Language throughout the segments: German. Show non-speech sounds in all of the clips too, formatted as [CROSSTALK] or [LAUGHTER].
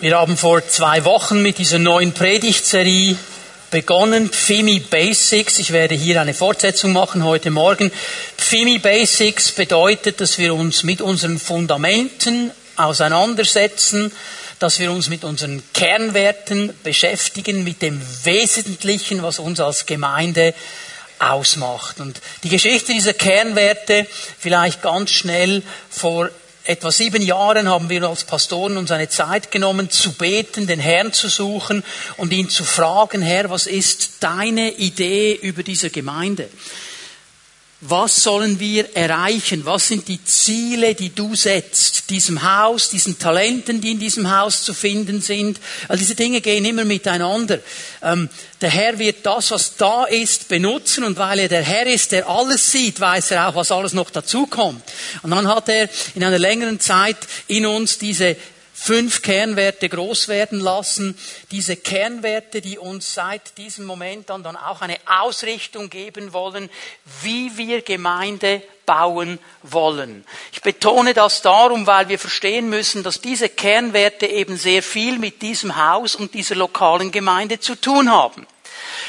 Wir haben vor zwei Wochen mit dieser neuen Predigtserie begonnen, Pfimi Basics. Ich werde hier eine Fortsetzung machen heute Morgen. Pfimi Basics bedeutet, dass wir uns mit unseren Fundamenten auseinandersetzen, dass wir uns mit unseren Kernwerten beschäftigen, mit dem Wesentlichen, was uns als Gemeinde ausmacht. Und die Geschichte dieser Kernwerte vielleicht ganz schnell vor etwa sieben Jahren haben wir als Pastoren uns eine Zeit genommen, zu beten, den Herrn zu suchen und ihn zu fragen, Herr, was ist deine Idee über diese Gemeinde? Was sollen wir erreichen? Was sind die Ziele, die du setzt? Diesem Haus, diesen Talenten, die in diesem Haus zu finden sind. All diese Dinge gehen immer miteinander. Ähm, der Herr wird das, was da ist, benutzen und weil er der Herr ist, der alles sieht, weiß er auch, was alles noch dazukommt. Und dann hat er in einer längeren Zeit in uns diese fünf Kernwerte groß werden lassen. Diese Kernwerte, die uns seit diesem Moment an dann auch eine Ausrichtung geben wollen, wie wir Gemeinde bauen wollen. Ich betone das darum, weil wir verstehen müssen, dass diese Kernwerte eben sehr viel mit diesem Haus und dieser lokalen Gemeinde zu tun haben.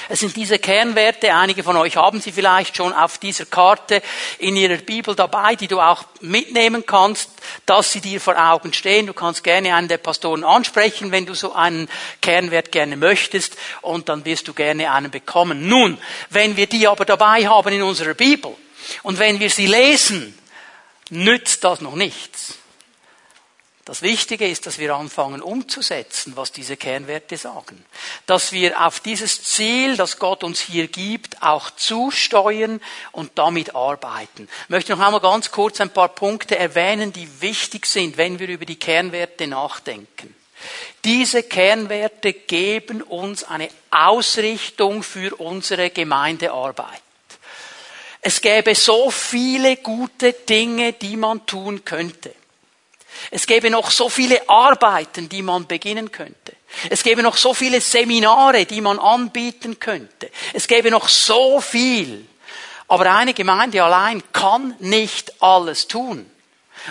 Es sind diese Kernwerte, einige von euch haben sie vielleicht schon auf dieser Karte in ihrer Bibel dabei, die du auch mitnehmen kannst, dass sie dir vor Augen stehen. Du kannst gerne einen der Pastoren ansprechen, wenn du so einen Kernwert gerne möchtest, und dann wirst du gerne einen bekommen. Nun, wenn wir die aber dabei haben in unserer Bibel und wenn wir sie lesen, nützt das noch nichts. Das Wichtige ist, dass wir anfangen umzusetzen, was diese Kernwerte sagen. Dass wir auf dieses Ziel, das Gott uns hier gibt, auch zusteuern und damit arbeiten. Ich möchte noch einmal ganz kurz ein paar Punkte erwähnen, die wichtig sind, wenn wir über die Kernwerte nachdenken. Diese Kernwerte geben uns eine Ausrichtung für unsere Gemeindearbeit. Es gäbe so viele gute Dinge, die man tun könnte. Es gäbe noch so viele Arbeiten, die man beginnen könnte. Es gäbe noch so viele Seminare, die man anbieten könnte. Es gäbe noch so viel. Aber eine Gemeinde allein kann nicht alles tun.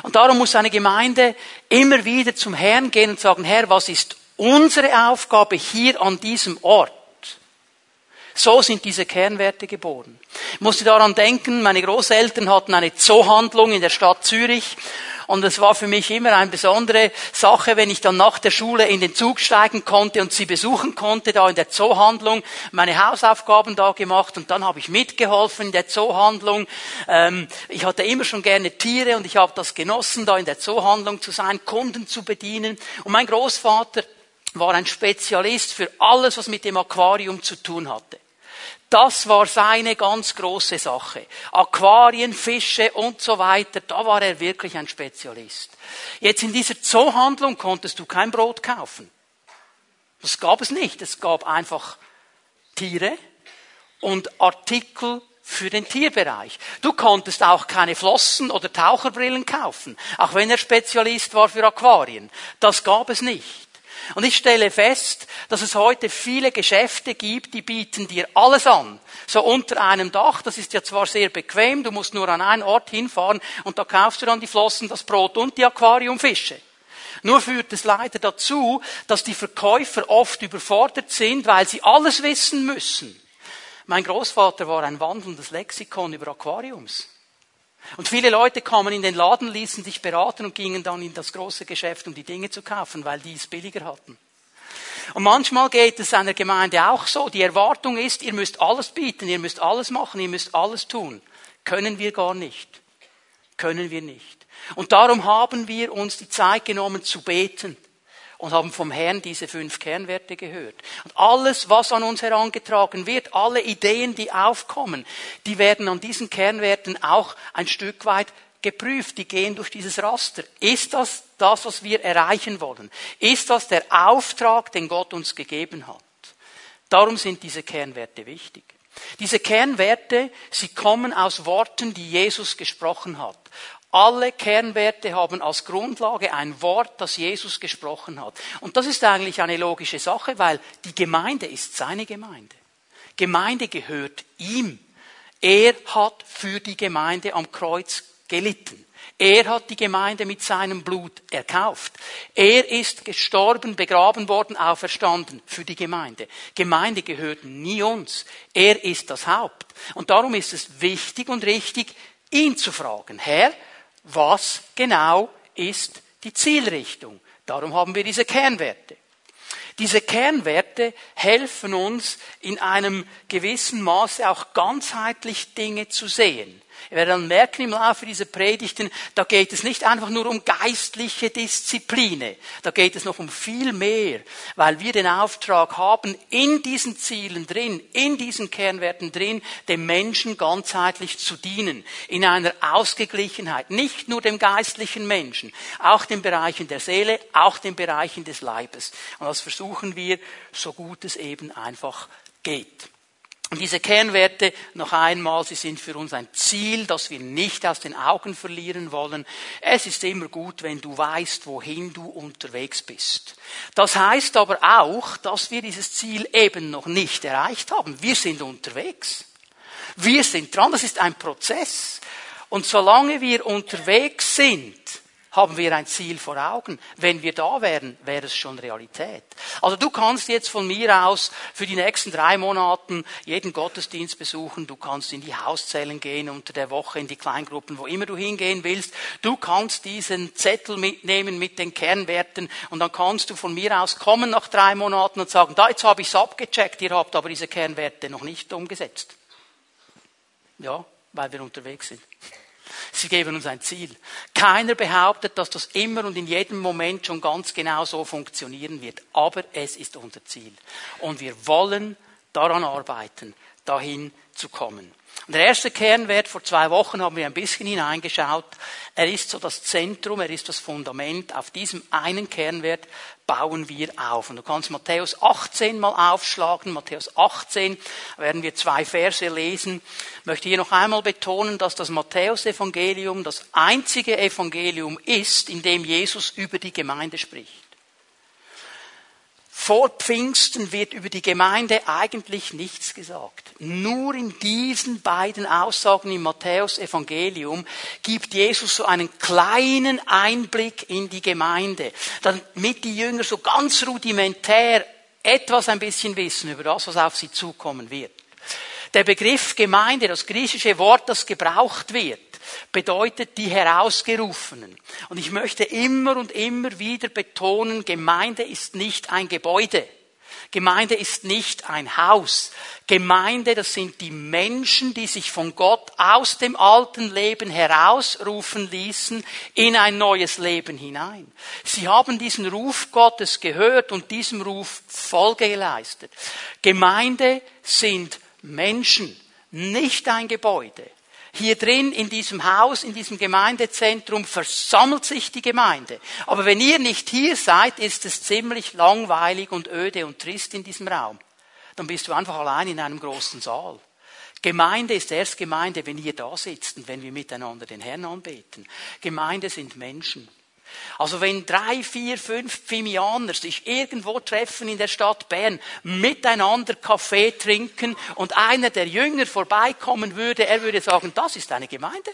Und darum muss eine Gemeinde immer wieder zum Herrn gehen und sagen, Herr, was ist unsere Aufgabe hier an diesem Ort? So sind diese Kernwerte geboren. Ich musste daran denken, meine Großeltern hatten eine Zoohandlung in der Stadt Zürich und es war für mich immer eine besondere Sache, wenn ich dann nach der Schule in den Zug steigen konnte und sie besuchen konnte, da in der Zoohandlung, meine Hausaufgaben da gemacht und dann habe ich mitgeholfen in der Zoohandlung. Ähm, ich hatte immer schon gerne Tiere und ich habe das genossen, da in der Zoohandlung zu sein, Kunden zu bedienen. Und mein Großvater war ein Spezialist für alles, was mit dem Aquarium zu tun hatte. Das war seine ganz große Sache. Aquarien, Fische und so weiter, da war er wirklich ein Spezialist. Jetzt in dieser Zoohandlung konntest du kein Brot kaufen. Das gab es nicht. Es gab einfach Tiere und Artikel für den Tierbereich. Du konntest auch keine Flossen oder Taucherbrillen kaufen, auch wenn er Spezialist war für Aquarien. Das gab es nicht. Und ich stelle fest, dass es heute viele Geschäfte gibt, die bieten dir alles an. So unter einem Dach, das ist ja zwar sehr bequem, du musst nur an einen Ort hinfahren und da kaufst du dann die Flossen, das Brot und die Aquariumfische. Nur führt es leider dazu, dass die Verkäufer oft überfordert sind, weil sie alles wissen müssen. Mein Großvater war ein wandelndes Lexikon über Aquariums. Und viele Leute kamen in den Laden, ließen sich beraten und gingen dann in das große Geschäft, um die Dinge zu kaufen, weil die es billiger hatten. Und manchmal geht es einer Gemeinde auch so. Die Erwartung ist, ihr müsst alles bieten, ihr müsst alles machen, ihr müsst alles tun. Können wir gar nicht. Können wir nicht. Und darum haben wir uns die Zeit genommen zu beten und haben vom Herrn diese fünf Kernwerte gehört. Und alles, was an uns herangetragen wird, alle Ideen, die aufkommen, die werden an diesen Kernwerten auch ein Stück weit geprüft. Die gehen durch dieses Raster. Ist das das, was wir erreichen wollen? Ist das der Auftrag, den Gott uns gegeben hat? Darum sind diese Kernwerte wichtig. Diese Kernwerte, sie kommen aus Worten, die Jesus gesprochen hat. Alle Kernwerte haben als Grundlage ein Wort, das Jesus gesprochen hat. Und das ist eigentlich eine logische Sache, weil die Gemeinde ist seine Gemeinde. Gemeinde gehört ihm. Er hat für die Gemeinde am Kreuz gelitten. Er hat die Gemeinde mit seinem Blut erkauft. Er ist gestorben, begraben worden, auferstanden für die Gemeinde. Gemeinde gehört nie uns. Er ist das Haupt. Und darum ist es wichtig und richtig, ihn zu fragen. Herr, was genau ist die Zielrichtung? Darum haben wir diese Kernwerte. Diese Kernwerte helfen uns in einem gewissen Maße auch ganzheitlich Dinge zu sehen. Ihr werdet dann merken im Laufe dieser Predigten, da geht es nicht einfach nur um geistliche Diszipline, da geht es noch um viel mehr, weil wir den Auftrag haben, in diesen Zielen drin, in diesen Kernwerten drin, dem Menschen ganzheitlich zu dienen, in einer Ausgeglichenheit, nicht nur dem geistlichen Menschen, auch den Bereichen der Seele, auch den Bereichen des Leibes. Und das versuchen wir, so gut es eben einfach geht. Und diese Kernwerte, noch einmal, sie sind für uns ein Ziel, das wir nicht aus den Augen verlieren wollen. Es ist immer gut, wenn du weißt, wohin du unterwegs bist. Das heißt aber auch, dass wir dieses Ziel eben noch nicht erreicht haben. Wir sind unterwegs. Wir sind dran. Das ist ein Prozess. Und solange wir unterwegs sind, haben wir ein Ziel vor Augen. Wenn wir da wären, wäre es schon Realität. Also du kannst jetzt von mir aus für die nächsten drei Monaten jeden Gottesdienst besuchen, du kannst in die Hauszellen gehen, unter der Woche in die Kleingruppen, wo immer du hingehen willst. Du kannst diesen Zettel mitnehmen mit den Kernwerten und dann kannst du von mir aus kommen nach drei Monaten und sagen, da jetzt habe ich es abgecheckt, ihr habt aber diese Kernwerte noch nicht umgesetzt. Ja, weil wir unterwegs sind. Sie geben uns ein Ziel. Keiner behauptet, dass das immer und in jedem Moment schon ganz genau so funktionieren wird. Aber es ist unser Ziel. Und wir wollen daran arbeiten, dahin zu kommen. Und der erste Kernwert, vor zwei Wochen haben wir ein bisschen hineingeschaut, er ist so das Zentrum, er ist das Fundament. Auf diesem einen Kernwert bauen wir auf. Und du kannst Matthäus 18 mal aufschlagen. Matthäus 18 werden wir zwei Verse lesen. Ich möchte hier noch einmal betonen, dass das Matthäus-Evangelium das einzige Evangelium ist, in dem Jesus über die Gemeinde spricht. Vor Pfingsten wird über die Gemeinde eigentlich nichts gesagt. Nur in diesen beiden Aussagen im Matthäus Evangelium gibt Jesus so einen kleinen Einblick in die Gemeinde, damit die Jünger so ganz rudimentär etwas ein bisschen wissen über das, was auf sie zukommen wird. Der Begriff Gemeinde, das griechische Wort, das gebraucht wird, bedeutet die Herausgerufenen. Und ich möchte immer und immer wieder betonen, Gemeinde ist nicht ein Gebäude. Gemeinde ist nicht ein Haus. Gemeinde, das sind die Menschen, die sich von Gott aus dem alten Leben herausrufen ließen in ein neues Leben hinein. Sie haben diesen Ruf Gottes gehört und diesem Ruf Folge geleistet. Gemeinde sind Menschen, nicht ein Gebäude. Hier drin in diesem Haus, in diesem Gemeindezentrum versammelt sich die Gemeinde. Aber wenn ihr nicht hier seid, ist es ziemlich langweilig und öde und trist in diesem Raum. Dann bist du einfach allein in einem großen Saal. Gemeinde ist erst Gemeinde, wenn ihr da sitzt und wenn wir miteinander den Herrn anbeten. Gemeinde sind Menschen. Also wenn drei, vier, fünf Pfimianer sich irgendwo treffen in der Stadt Bern, miteinander Kaffee trinken und einer der Jünger vorbeikommen würde, er würde sagen, das ist eine Gemeinde.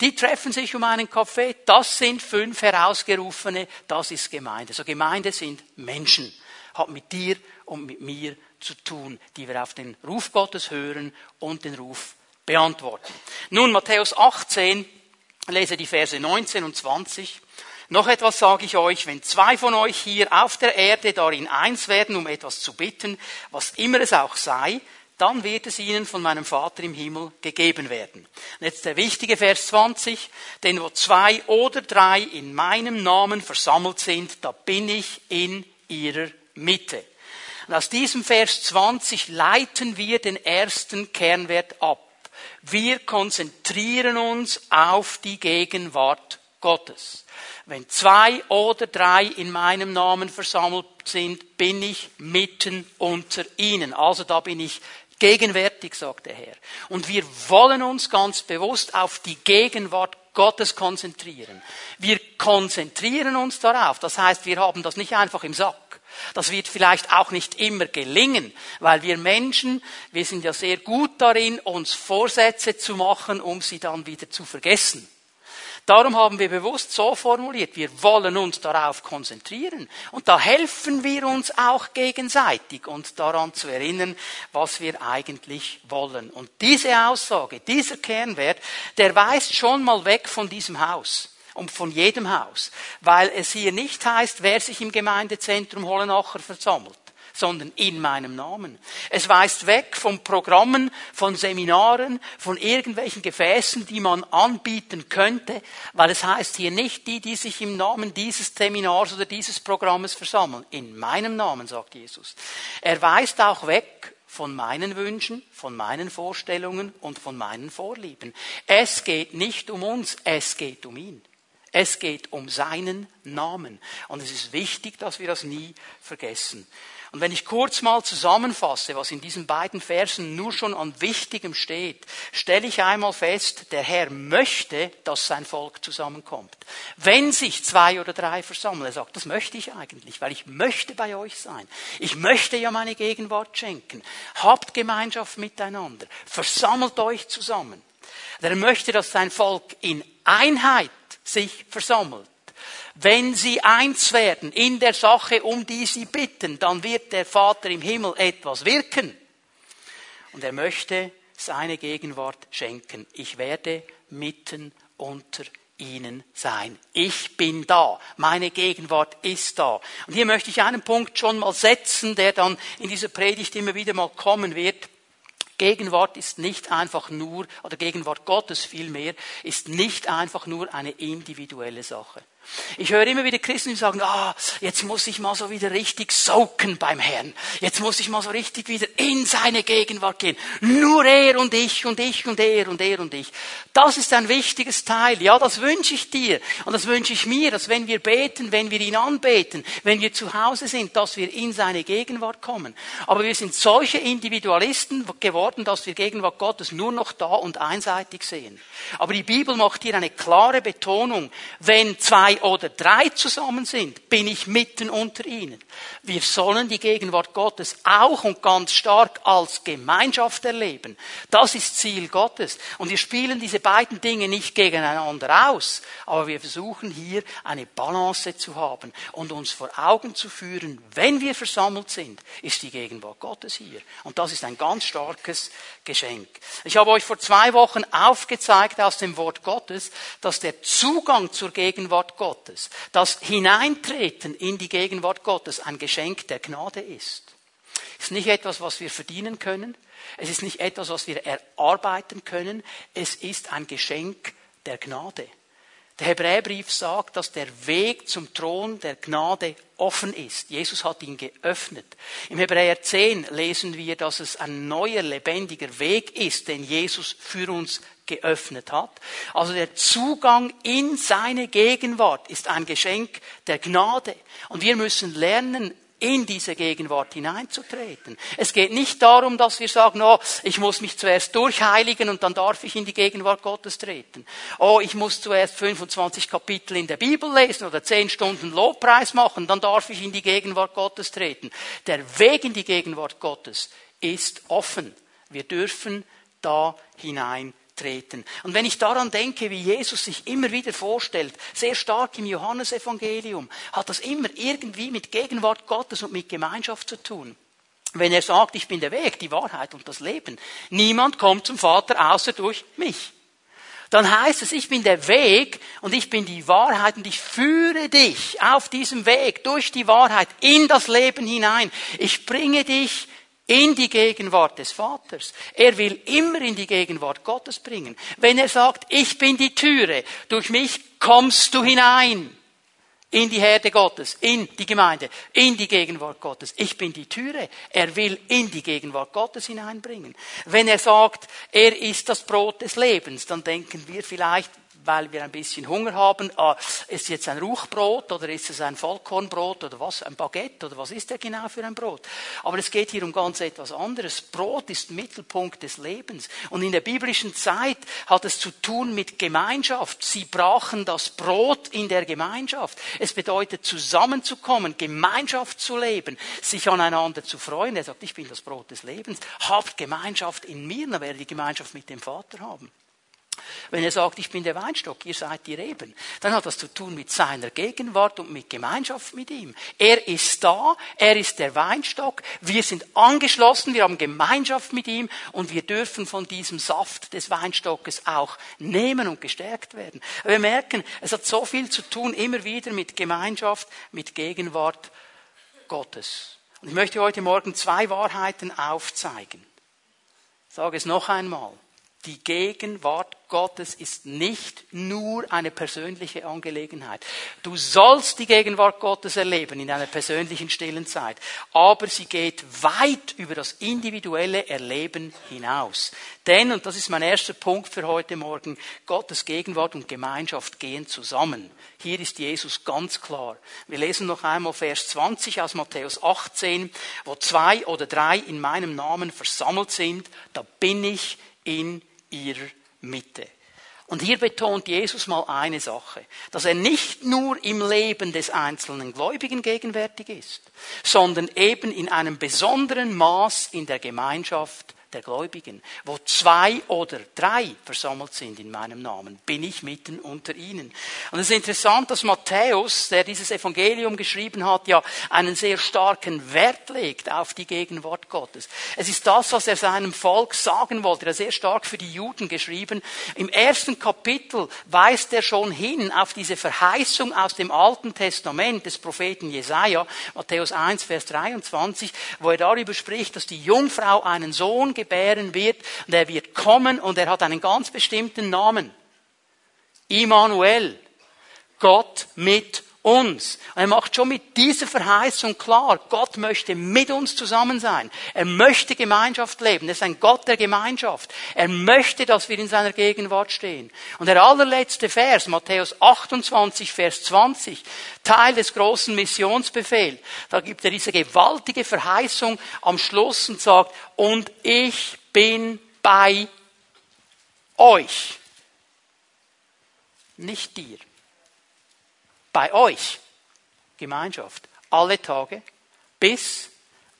Die treffen sich um einen Kaffee, das sind fünf Herausgerufene, das ist Gemeinde. So Gemeinde sind Menschen, hat mit dir und mit mir zu tun, die wir auf den Ruf Gottes hören und den Ruf beantworten. Nun Matthäus 18, lese die Verse 19 und 20. Noch etwas sage ich euch, wenn zwei von euch hier auf der Erde darin eins werden, um etwas zu bitten, was immer es auch sei, dann wird es ihnen von meinem Vater im Himmel gegeben werden. Und jetzt der wichtige Vers 20, denn wo zwei oder drei in meinem Namen versammelt sind, da bin ich in ihrer Mitte. Und aus diesem Vers 20 leiten wir den ersten Kernwert ab. Wir konzentrieren uns auf die Gegenwart Gottes. Wenn zwei oder drei in meinem Namen versammelt sind, bin ich mitten unter ihnen. Also da bin ich gegenwärtig, sagt der Herr. Und wir wollen uns ganz bewusst auf die Gegenwart Gottes konzentrieren. Wir konzentrieren uns darauf. Das heißt, wir haben das nicht einfach im Sack. Das wird vielleicht auch nicht immer gelingen, weil wir Menschen, wir sind ja sehr gut darin, uns Vorsätze zu machen, um sie dann wieder zu vergessen. Darum haben wir bewusst so formuliert, wir wollen uns darauf konzentrieren. Und da helfen wir uns auch gegenseitig, uns daran zu erinnern, was wir eigentlich wollen. Und diese Aussage, dieser Kernwert, der weist schon mal weg von diesem Haus und von jedem Haus, weil es hier nicht heißt, wer sich im Gemeindezentrum Hollenacher versammelt sondern in meinem Namen. Es weist weg von Programmen, von Seminaren, von irgendwelchen Gefäßen, die man anbieten könnte, weil es heißt hier nicht die, die sich im Namen dieses Seminars oder dieses Programmes versammeln. In meinem Namen, sagt Jesus. Er weist auch weg von meinen Wünschen, von meinen Vorstellungen und von meinen Vorlieben. Es geht nicht um uns, es geht um ihn. Es geht um seinen Namen. Und es ist wichtig, dass wir das nie vergessen. Und wenn ich kurz mal zusammenfasse, was in diesen beiden Versen nur schon an Wichtigem steht, stelle ich einmal fest, der Herr möchte, dass sein Volk zusammenkommt. Wenn sich zwei oder drei versammeln, er sagt, das möchte ich eigentlich, weil ich möchte bei euch sein. Ich möchte ja meine Gegenwart schenken. Habt Gemeinschaft miteinander. Versammelt euch zusammen. Er möchte, dass sein Volk in Einheit sich versammelt. Wenn sie eins werden in der Sache, um die sie bitten, dann wird der Vater im Himmel etwas wirken. Und er möchte seine Gegenwart schenken. Ich werde mitten unter ihnen sein. Ich bin da. Meine Gegenwart ist da. Und hier möchte ich einen Punkt schon mal setzen, der dann in dieser Predigt immer wieder mal kommen wird. Gegenwart ist nicht einfach nur, oder Gegenwart Gottes vielmehr, ist nicht einfach nur eine individuelle Sache. Ich höre immer wieder Christen, die sagen, ah, jetzt muss ich mal so wieder richtig soaken beim Herrn. Jetzt muss ich mal so richtig wieder in seine Gegenwart gehen. Nur er und ich und ich und er und er und ich. Das ist ein wichtiges Teil. Ja, das wünsche ich dir. Und das wünsche ich mir, dass wenn wir beten, wenn wir ihn anbeten, wenn wir zu Hause sind, dass wir in seine Gegenwart kommen. Aber wir sind solche Individualisten geworden, dass wir Gegenwart Gottes nur noch da und einseitig sehen. Aber die Bibel macht hier eine klare Betonung. Wenn zwei oder drei zusammen sind, bin ich mitten unter ihnen. Wir sollen die Gegenwart Gottes auch und ganz stark als Gemeinschaft erleben. Das ist Ziel Gottes. Und wir spielen diese beiden Dinge nicht gegeneinander aus, aber wir versuchen hier eine Balance zu haben und uns vor Augen zu führen, wenn wir versammelt sind, ist die Gegenwart Gottes hier. Und das ist ein ganz starkes Geschenk. Ich habe euch vor zwei Wochen aufgezeigt aus dem Wort Gottes, dass der Zugang zur Gegenwart Gottes, das Hineintreten in die Gegenwart Gottes ein Geschenk der Gnade ist. Es ist nicht etwas, was wir verdienen können. Es ist nicht etwas, was wir erarbeiten können. Es ist ein Geschenk der Gnade. Der Hebräerbrief sagt, dass der Weg zum Thron der Gnade offen ist. Jesus hat ihn geöffnet. Im Hebräer 10 lesen wir, dass es ein neuer, lebendiger Weg ist, den Jesus für uns geöffnet hat. Also der Zugang in seine Gegenwart ist ein Geschenk der Gnade. Und wir müssen lernen, in diese Gegenwart hineinzutreten. Es geht nicht darum, dass wir sagen, oh, ich muss mich zuerst durchheiligen und dann darf ich in die Gegenwart Gottes treten. Oh, ich muss zuerst 25 Kapitel in der Bibel lesen oder 10 Stunden Lobpreis machen, dann darf ich in die Gegenwart Gottes treten. Der Weg in die Gegenwart Gottes ist offen. Wir dürfen da hinein treten. Und wenn ich daran denke, wie Jesus sich immer wieder vorstellt, sehr stark im Johannesevangelium, hat das immer irgendwie mit Gegenwart Gottes und mit Gemeinschaft zu tun. Wenn er sagt, ich bin der Weg, die Wahrheit und das Leben, niemand kommt zum Vater außer durch mich. Dann heißt es, ich bin der Weg und ich bin die Wahrheit und ich führe dich auf diesem Weg durch die Wahrheit in das Leben hinein. Ich bringe dich in die Gegenwart des Vaters. Er will immer in die Gegenwart Gottes bringen. Wenn er sagt, ich bin die Türe, durch mich kommst du hinein in die Herde Gottes, in die Gemeinde, in die Gegenwart Gottes. Ich bin die Türe. Er will in die Gegenwart Gottes hineinbringen. Wenn er sagt, er ist das Brot des Lebens, dann denken wir vielleicht, weil wir ein bisschen Hunger haben, ah, ist jetzt ein Ruchbrot oder ist es ein Vollkornbrot oder was, ein Baguette oder was ist der genau für ein Brot? Aber es geht hier um ganz etwas anderes. Brot ist Mittelpunkt des Lebens. Und in der biblischen Zeit hat es zu tun mit Gemeinschaft. Sie brachen das Brot in der Gemeinschaft. Es bedeutet zusammenzukommen, Gemeinschaft zu leben, sich aneinander zu freuen. Er sagt, ich bin das Brot des Lebens. Habt Gemeinschaft in mir, dann werdet ihr Gemeinschaft mit dem Vater haben. Wenn er sagt, ich bin der Weinstock, ihr seid die Reben, dann hat das zu tun mit seiner Gegenwart und mit Gemeinschaft mit ihm. Er ist da, er ist der Weinstock, wir sind angeschlossen, wir haben Gemeinschaft mit ihm und wir dürfen von diesem Saft des Weinstockes auch nehmen und gestärkt werden. Wir merken, es hat so viel zu tun immer wieder mit Gemeinschaft, mit Gegenwart Gottes. Und ich möchte heute Morgen zwei Wahrheiten aufzeigen. Ich sage es noch einmal. Die Gegenwart Gottes ist nicht nur eine persönliche Angelegenheit. Du sollst die Gegenwart Gottes erleben in einer persönlichen stillen Zeit, aber sie geht weit über das individuelle Erleben hinaus. Denn, und das ist mein erster Punkt für heute Morgen, Gottes Gegenwart und Gemeinschaft gehen zusammen. Hier ist Jesus ganz klar. Wir lesen noch einmal Vers 20 aus Matthäus 18, wo zwei oder drei in meinem Namen versammelt sind, da bin ich in ihrer Mitte. Und hier betont Jesus mal eine Sache, dass er nicht nur im Leben des einzelnen Gläubigen gegenwärtig ist, sondern eben in einem besonderen Maß in der Gemeinschaft der Gläubigen. Wo zwei oder drei versammelt sind in meinem Namen, bin ich mitten unter ihnen. Und es ist interessant, dass Matthäus, der dieses Evangelium geschrieben hat, ja einen sehr starken Wert legt auf die Gegenwart Gottes. Es ist das, was er seinem Volk sagen wollte. Er hat sehr stark für die Juden geschrieben. Im ersten Kapitel weist er schon hin auf diese Verheißung aus dem Alten Testament des Propheten Jesaja, Matthäus 1, Vers 23, wo er darüber spricht, dass die Jungfrau einen Sohn gebären wird. Und er wird kommen und er hat einen ganz bestimmten Namen. Immanuel. Gott mit uns. Und er macht schon mit dieser Verheißung klar, Gott möchte mit uns zusammen sein. Er möchte Gemeinschaft leben. Er ist ein Gott der Gemeinschaft. Er möchte, dass wir in seiner Gegenwart stehen. Und der allerletzte Vers, Matthäus 28, Vers 20, Teil des großen Missionsbefehls, da gibt er diese gewaltige Verheißung am Schluss und sagt, und ich bin bei euch. Nicht dir bei euch. Gemeinschaft. Alle Tage bis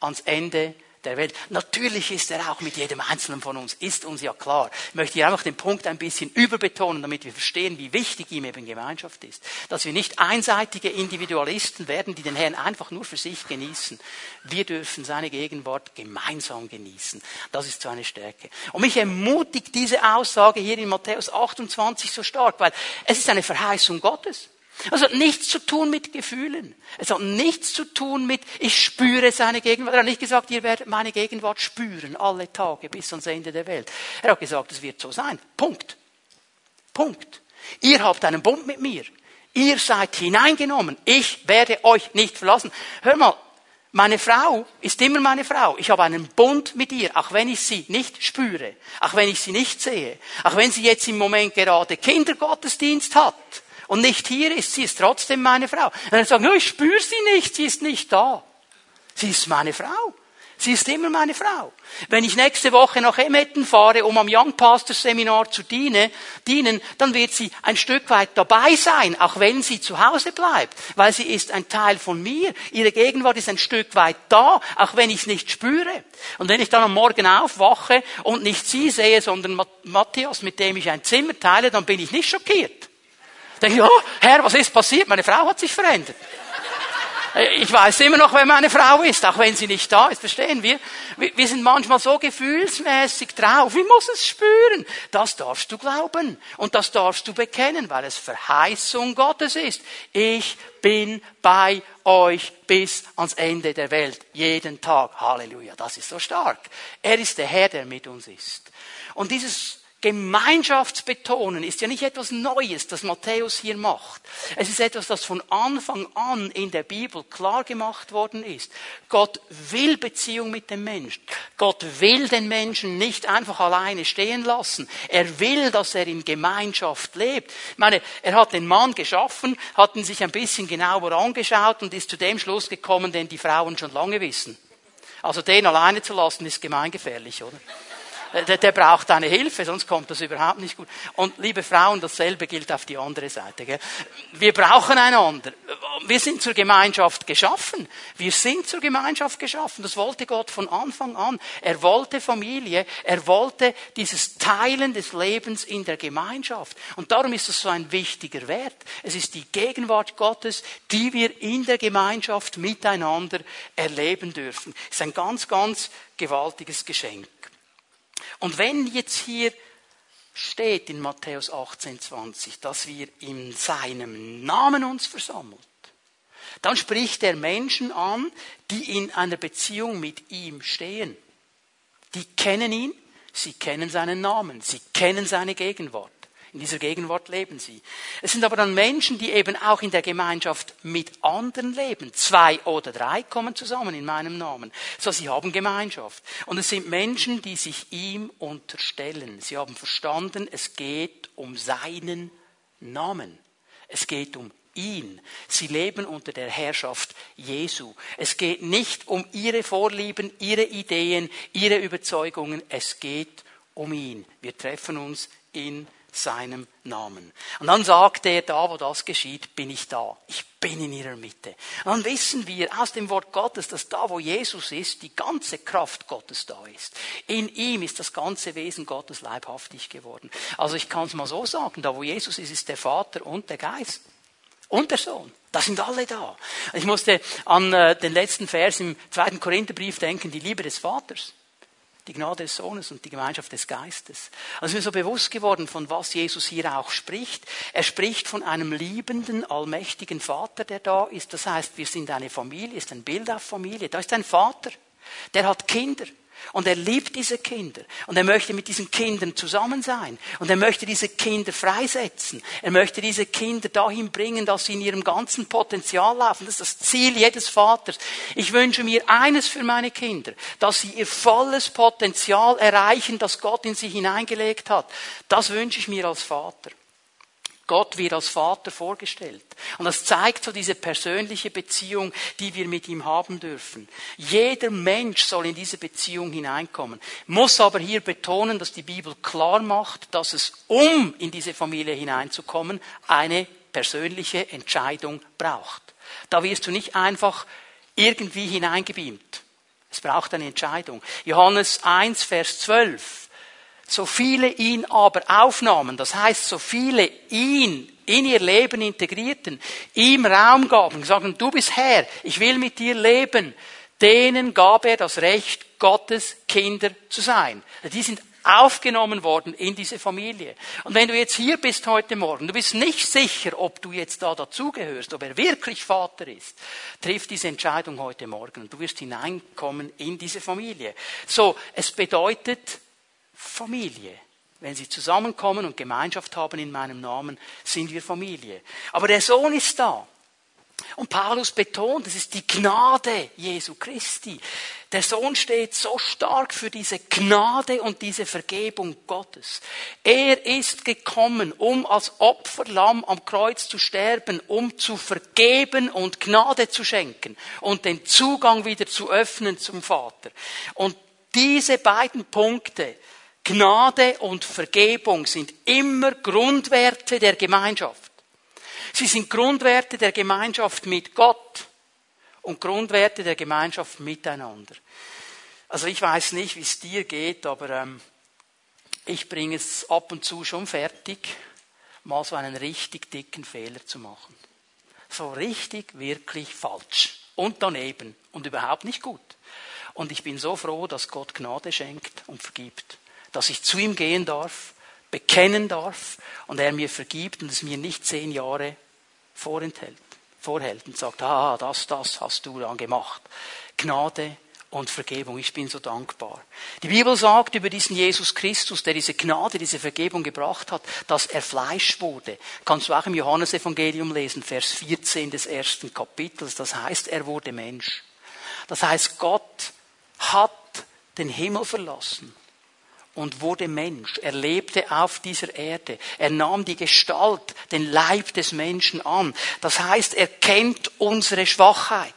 ans Ende der Welt. Natürlich ist er auch mit jedem Einzelnen von uns, ist uns ja klar. Ich möchte hier einfach den Punkt ein bisschen überbetonen, damit wir verstehen, wie wichtig ihm eben Gemeinschaft ist. Dass wir nicht einseitige Individualisten werden, die den Herrn einfach nur für sich genießen. Wir dürfen seine Gegenwart gemeinsam genießen. Das ist so eine Stärke. Und mich ermutigt diese Aussage hier in Matthäus 28 so stark, weil es ist eine Verheißung Gottes. Es hat nichts zu tun mit Gefühlen. Es hat nichts zu tun mit, ich spüre seine Gegenwart. Er hat nicht gesagt, ihr werdet meine Gegenwart spüren, alle Tage bis ans Ende der Welt. Er hat gesagt, es wird so sein. Punkt. Punkt. Ihr habt einen Bund mit mir. Ihr seid hineingenommen. Ich werde euch nicht verlassen. Hör mal, meine Frau ist immer meine Frau. Ich habe einen Bund mit ihr, auch wenn ich sie nicht spüre, auch wenn ich sie nicht sehe, auch wenn sie jetzt im Moment gerade Kindergottesdienst hat und nicht hier ist, sie ist trotzdem meine Frau. Und sagt, no, ich spüre sie nicht, sie ist nicht da. Sie ist meine Frau. Sie ist immer meine Frau. Wenn ich nächste Woche nach Emmetten fahre, um am Young Pastors Seminar zu dienen, dienen, dann wird sie ein Stück weit dabei sein, auch wenn sie zu Hause bleibt, weil sie ist ein Teil von mir. Ihre Gegenwart ist ein Stück weit da, auch wenn ich es nicht spüre. Und wenn ich dann am Morgen aufwache und nicht sie sehe, sondern Matthias, mit dem ich ein Zimmer teile, dann bin ich nicht schockiert. Denke ich, oh, Herr, was ist passiert? Meine Frau hat sich verändert. Ich weiß immer noch, wer meine Frau ist, auch wenn sie nicht da ist. Verstehen wir? Wir sind manchmal so gefühlsmäßig drauf. Ich muss es spüren. Das darfst du glauben. Und das darfst du bekennen, weil es Verheißung Gottes ist. Ich bin bei euch bis ans Ende der Welt. Jeden Tag. Halleluja. Das ist so stark. Er ist der Herr, der mit uns ist. Und dieses Gemeinschaftsbetonen ist ja nicht etwas Neues, das Matthäus hier macht. Es ist etwas, das von Anfang an in der Bibel klar gemacht worden ist. Gott will Beziehung mit dem Menschen. Gott will den Menschen nicht einfach alleine stehen lassen. Er will, dass er in Gemeinschaft lebt. Ich meine, er hat den Mann geschaffen, hat ihn sich ein bisschen genauer angeschaut und ist zu dem Schluss gekommen, den die Frauen schon lange wissen. Also den alleine zu lassen, ist gemeingefährlich, oder? Der, der braucht deine Hilfe, sonst kommt das überhaupt nicht gut. Und liebe Frauen, dasselbe gilt auf die andere Seite. Gell? Wir brauchen einander. Wir sind zur Gemeinschaft geschaffen. Wir sind zur Gemeinschaft geschaffen. Das wollte Gott von Anfang an. Er wollte Familie. Er wollte dieses Teilen des Lebens in der Gemeinschaft. Und darum ist das so ein wichtiger Wert. Es ist die Gegenwart Gottes, die wir in der Gemeinschaft miteinander erleben dürfen. Es ist ein ganz, ganz gewaltiges Geschenk. Und wenn jetzt hier steht in Matthäus 18, 20, dass wir in seinem Namen uns versammelt, dann spricht er Menschen an, die in einer Beziehung mit ihm stehen. Die kennen ihn, sie kennen seinen Namen, sie kennen seine Gegenwart. In dieser Gegenwart leben sie. Es sind aber dann Menschen, die eben auch in der Gemeinschaft mit anderen leben. Zwei oder drei kommen zusammen in meinem Namen. So, sie haben Gemeinschaft. Und es sind Menschen, die sich ihm unterstellen. Sie haben verstanden, es geht um seinen Namen. Es geht um ihn. Sie leben unter der Herrschaft Jesu. Es geht nicht um ihre Vorlieben, ihre Ideen, ihre Überzeugungen. Es geht um ihn. Wir treffen uns in seinem Namen. Und dann sagt er, da wo das geschieht, bin ich da. Ich bin in ihrer Mitte. Und dann wissen wir aus dem Wort Gottes, dass da wo Jesus ist, die ganze Kraft Gottes da ist. In ihm ist das ganze Wesen Gottes leibhaftig geworden. Also ich kann es mal so sagen, da wo Jesus ist, ist der Vater und der Geist. Und der Sohn. Da sind alle da. Ich musste an äh, den letzten Vers im zweiten Korintherbrief denken, die Liebe des Vaters die Gnade des Sohnes und die Gemeinschaft des Geistes. Also mir so bewusst geworden, von was Jesus hier auch spricht. Er spricht von einem liebenden, allmächtigen Vater, der da ist. Das heißt, wir sind eine Familie, ist ein Bild auf Familie. Da ist ein Vater, der hat Kinder. Und er liebt diese Kinder. Und er möchte mit diesen Kindern zusammen sein. Und er möchte diese Kinder freisetzen. Er möchte diese Kinder dahin bringen, dass sie in ihrem ganzen Potenzial laufen. Das ist das Ziel jedes Vaters. Ich wünsche mir eines für meine Kinder, dass sie ihr volles Potenzial erreichen, das Gott in sie hineingelegt hat. Das wünsche ich mir als Vater. Gott wird als Vater vorgestellt. Und das zeigt so diese persönliche Beziehung, die wir mit ihm haben dürfen. Jeder Mensch soll in diese Beziehung hineinkommen. Muss aber hier betonen, dass die Bibel klar macht, dass es, um in diese Familie hineinzukommen, eine persönliche Entscheidung braucht. Da wirst du nicht einfach irgendwie hineingebeamt. Es braucht eine Entscheidung. Johannes 1, Vers 12 so viele ihn aber aufnahmen, das heißt, so viele ihn in ihr Leben integrierten, ihm Raum gaben, sagten, du bist Herr, ich will mit dir leben, denen gab er das Recht, Gottes Kinder zu sein. Die sind aufgenommen worden in diese Familie. Und wenn du jetzt hier bist heute Morgen, du bist nicht sicher, ob du jetzt da dazugehörst, ob er wirklich Vater ist, triff diese Entscheidung heute Morgen und du wirst hineinkommen in diese Familie. So, es bedeutet, Familie. Wenn sie zusammenkommen und Gemeinschaft haben in meinem Namen, sind wir Familie. Aber der Sohn ist da. Und Paulus betont, es ist die Gnade Jesu Christi. Der Sohn steht so stark für diese Gnade und diese Vergebung Gottes. Er ist gekommen, um als Opferlamm am Kreuz zu sterben, um zu vergeben und Gnade zu schenken und den Zugang wieder zu öffnen zum Vater. Und diese beiden Punkte Gnade und Vergebung sind immer Grundwerte der Gemeinschaft. Sie sind Grundwerte der Gemeinschaft mit Gott und Grundwerte der Gemeinschaft miteinander. Also ich weiß nicht, wie es dir geht, aber ähm, ich bringe es ab und zu schon fertig, mal so einen richtig dicken Fehler zu machen. So richtig, wirklich falsch und daneben und überhaupt nicht gut. Und ich bin so froh, dass Gott Gnade schenkt und vergibt dass ich zu ihm gehen darf, bekennen darf und er mir vergibt und es mir nicht zehn Jahre vorenthält, vorhält und sagt, ah, das, das hast du dann gemacht. Gnade und Vergebung. Ich bin so dankbar. Die Bibel sagt über diesen Jesus Christus, der diese Gnade, diese Vergebung gebracht hat, dass er Fleisch wurde. Kannst du auch im Johannesevangelium lesen, Vers 14 des ersten Kapitels. Das heißt, er wurde Mensch. Das heißt, Gott hat den Himmel verlassen und wurde Mensch. Er lebte auf dieser Erde. Er nahm die Gestalt, den Leib des Menschen an. Das heißt, er kennt unsere Schwachheit.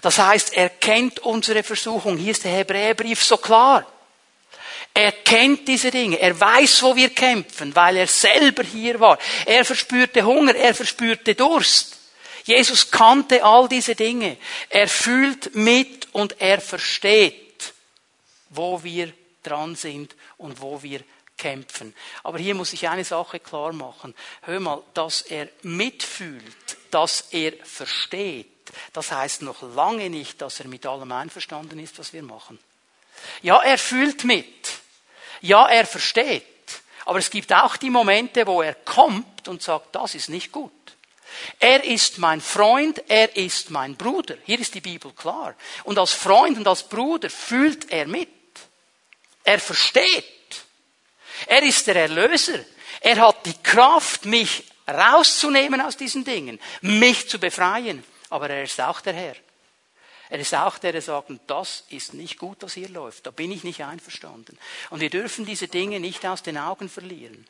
Das heißt, er kennt unsere Versuchung. Hier ist der Hebräerbrief so klar. Er kennt diese Dinge. Er weiß, wo wir kämpfen, weil er selber hier war. Er verspürte Hunger, er verspürte Durst. Jesus kannte all diese Dinge. Er fühlt mit und er versteht, wo wir dran sind und wo wir kämpfen. Aber hier muss ich eine Sache klar machen. Hör mal, dass er mitfühlt, dass er versteht, das heißt noch lange nicht, dass er mit allem einverstanden ist, was wir machen. Ja, er fühlt mit. Ja, er versteht. Aber es gibt auch die Momente, wo er kommt und sagt, das ist nicht gut. Er ist mein Freund, er ist mein Bruder. Hier ist die Bibel klar. Und als Freund und als Bruder fühlt er mit. Er versteht. Er ist der Erlöser. Er hat die Kraft, mich rauszunehmen aus diesen Dingen, mich zu befreien. Aber er ist auch der Herr. Er ist auch der, der sagt, das ist nicht gut, was hier läuft. Da bin ich nicht einverstanden. Und wir dürfen diese Dinge nicht aus den Augen verlieren.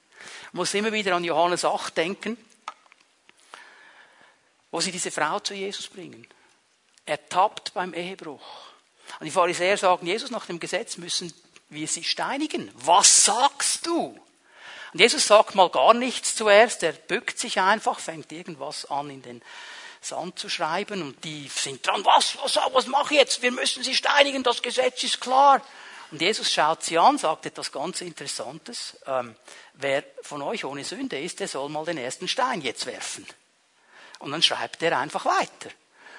Ich muss immer wieder an Johannes 8 denken, wo sie diese Frau zu Jesus bringen. Er tappt beim Ehebruch. Und die Pharisäer sagen, Jesus, nach dem Gesetz müssen wir sie steinigen. Was sagst du? Und Jesus sagt mal gar nichts zuerst, er bückt sich einfach, fängt irgendwas an in den Sand zu schreiben und die sind dran, was, was, was mache ich jetzt? Wir müssen sie steinigen, das Gesetz ist klar. Und Jesus schaut sie an, sagt etwas ganz Interessantes. Ähm, wer von euch ohne Sünde ist, der soll mal den ersten Stein jetzt werfen. Und dann schreibt er einfach weiter.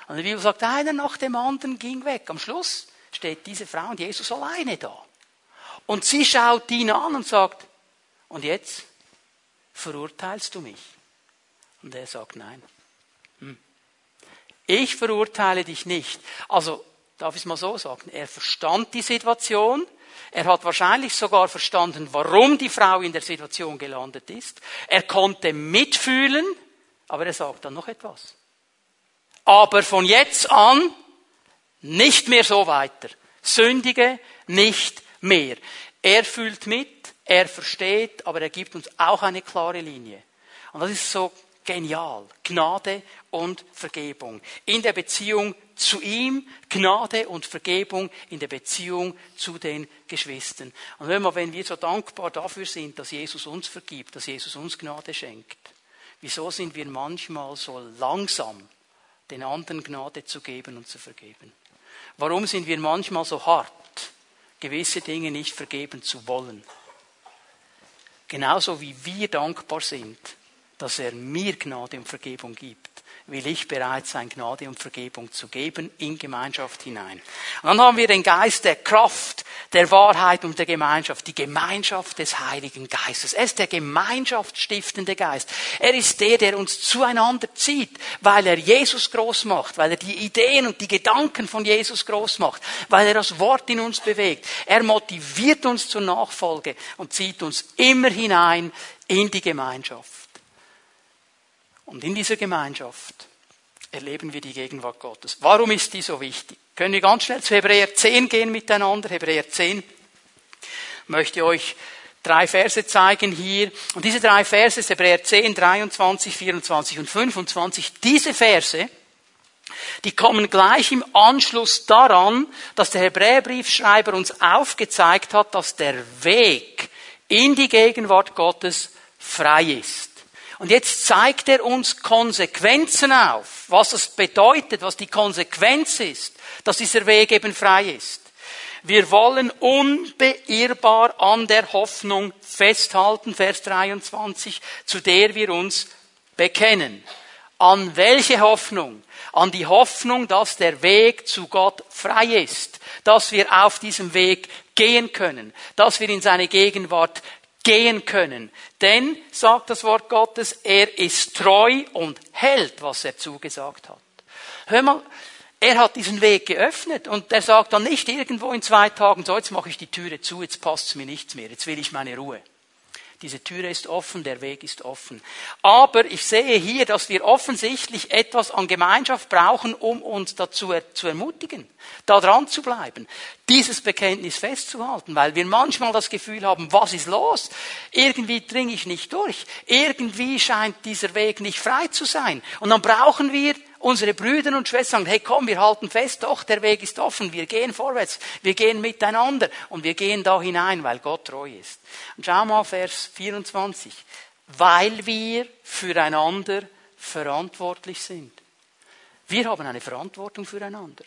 Und die Bibel sagt, einer nach dem anderen ging weg. Am Schluss steht diese Frau und Jesus alleine da. Und sie schaut ihn an und sagt, und jetzt verurteilst du mich? Und er sagt, nein. Hm. Ich verurteile dich nicht. Also, darf ich es mal so sagen, er verstand die Situation, er hat wahrscheinlich sogar verstanden, warum die Frau in der Situation gelandet ist. Er konnte mitfühlen, aber er sagt dann noch etwas. Aber von jetzt an nicht mehr so weiter. Sündige nicht mehr. Er fühlt mit, er versteht, aber er gibt uns auch eine klare Linie. Und das ist so genial. Gnade und Vergebung. In der Beziehung zu ihm, Gnade und Vergebung in der Beziehung zu den Geschwistern. Und wenn wir, wenn wir so dankbar dafür sind, dass Jesus uns vergibt, dass Jesus uns Gnade schenkt, wieso sind wir manchmal so langsam, den anderen Gnade zu geben und zu vergeben? Warum sind wir manchmal so hart, gewisse Dinge nicht vergeben zu wollen? Genauso wie wir dankbar sind, dass er mir Gnade und Vergebung gibt, will ich bereit sein, Gnade und Vergebung zu geben in Gemeinschaft hinein. Und dann haben wir den Geist der Kraft, der Wahrheit und der Gemeinschaft, die Gemeinschaft des Heiligen Geistes. Er ist der gemeinschaftsstiftende Geist. Er ist der, der uns zueinander zieht, weil er Jesus groß macht, weil er die Ideen und die Gedanken von Jesus groß macht, weil er das Wort in uns bewegt. Er motiviert uns zur Nachfolge und zieht uns immer hinein in die Gemeinschaft. Und in dieser Gemeinschaft erleben wir die Gegenwart Gottes. Warum ist die so wichtig? Können wir ganz schnell zu Hebräer 10 gehen miteinander? Hebräer 10. Ich möchte euch drei Verse zeigen hier. Und diese drei Verse, Hebräer 10, 23, 24 und 25, diese Verse, die kommen gleich im Anschluss daran, dass der Hebräerbriefschreiber uns aufgezeigt hat, dass der Weg in die Gegenwart Gottes frei ist. Und jetzt zeigt er uns Konsequenzen auf, was es bedeutet, was die Konsequenz ist, dass dieser Weg eben frei ist. Wir wollen unbeirrbar an der Hoffnung festhalten, Vers 23, zu der wir uns bekennen. An welche Hoffnung? An die Hoffnung, dass der Weg zu Gott frei ist, dass wir auf diesem Weg gehen können, dass wir in seine Gegenwart gehen können. Denn, sagt das Wort Gottes, er ist treu und hält, was er zugesagt hat. Hör mal, er hat diesen Weg geöffnet und er sagt dann nicht irgendwo in zwei Tagen, so jetzt mache ich die Türe zu, jetzt passt es mir nichts mehr, jetzt will ich meine Ruhe. Diese Türe ist offen, der Weg ist offen. Aber ich sehe hier, dass wir offensichtlich etwas an Gemeinschaft brauchen, um uns dazu zu ermutigen, da dran zu bleiben, dieses Bekenntnis festzuhalten, weil wir manchmal das Gefühl haben, was ist los? Irgendwie dringe ich nicht durch. Irgendwie scheint dieser Weg nicht frei zu sein. Und dann brauchen wir unsere Brüder und Schwestern sagen, hey komm, wir halten fest, doch, der Weg ist offen, wir gehen vorwärts, wir gehen miteinander und wir gehen da hinein, weil Gott treu ist. Und schau mal Vers 24. Weil wir füreinander verantwortlich sind. Wir haben eine Verantwortung füreinander.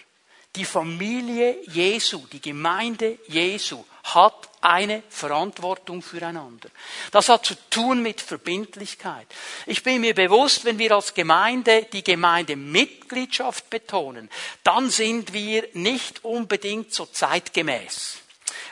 Die Familie Jesu, die Gemeinde Jesu hat eine Verantwortung füreinander. Das hat zu tun mit Verbindlichkeit. Ich bin mir bewusst, wenn wir als Gemeinde die Gemeindemitgliedschaft betonen, dann sind wir nicht unbedingt so zeitgemäß